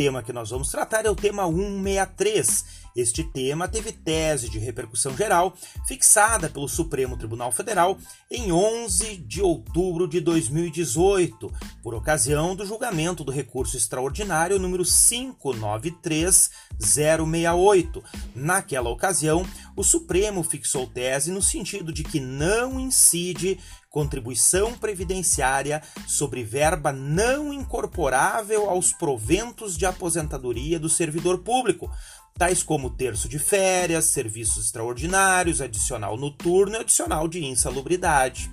tema que nós vamos tratar é o tema 163 este tema teve tese de repercussão geral fixada pelo Supremo Tribunal Federal em 11 de outubro de 2018, por ocasião do julgamento do recurso extraordinário número 593068. Naquela ocasião, o Supremo fixou tese no sentido de que não incide contribuição previdenciária sobre verba não incorporável aos proventos de aposentadoria do servidor público, tais como terço de férias, serviços extraordinários, adicional noturno e adicional de insalubridade.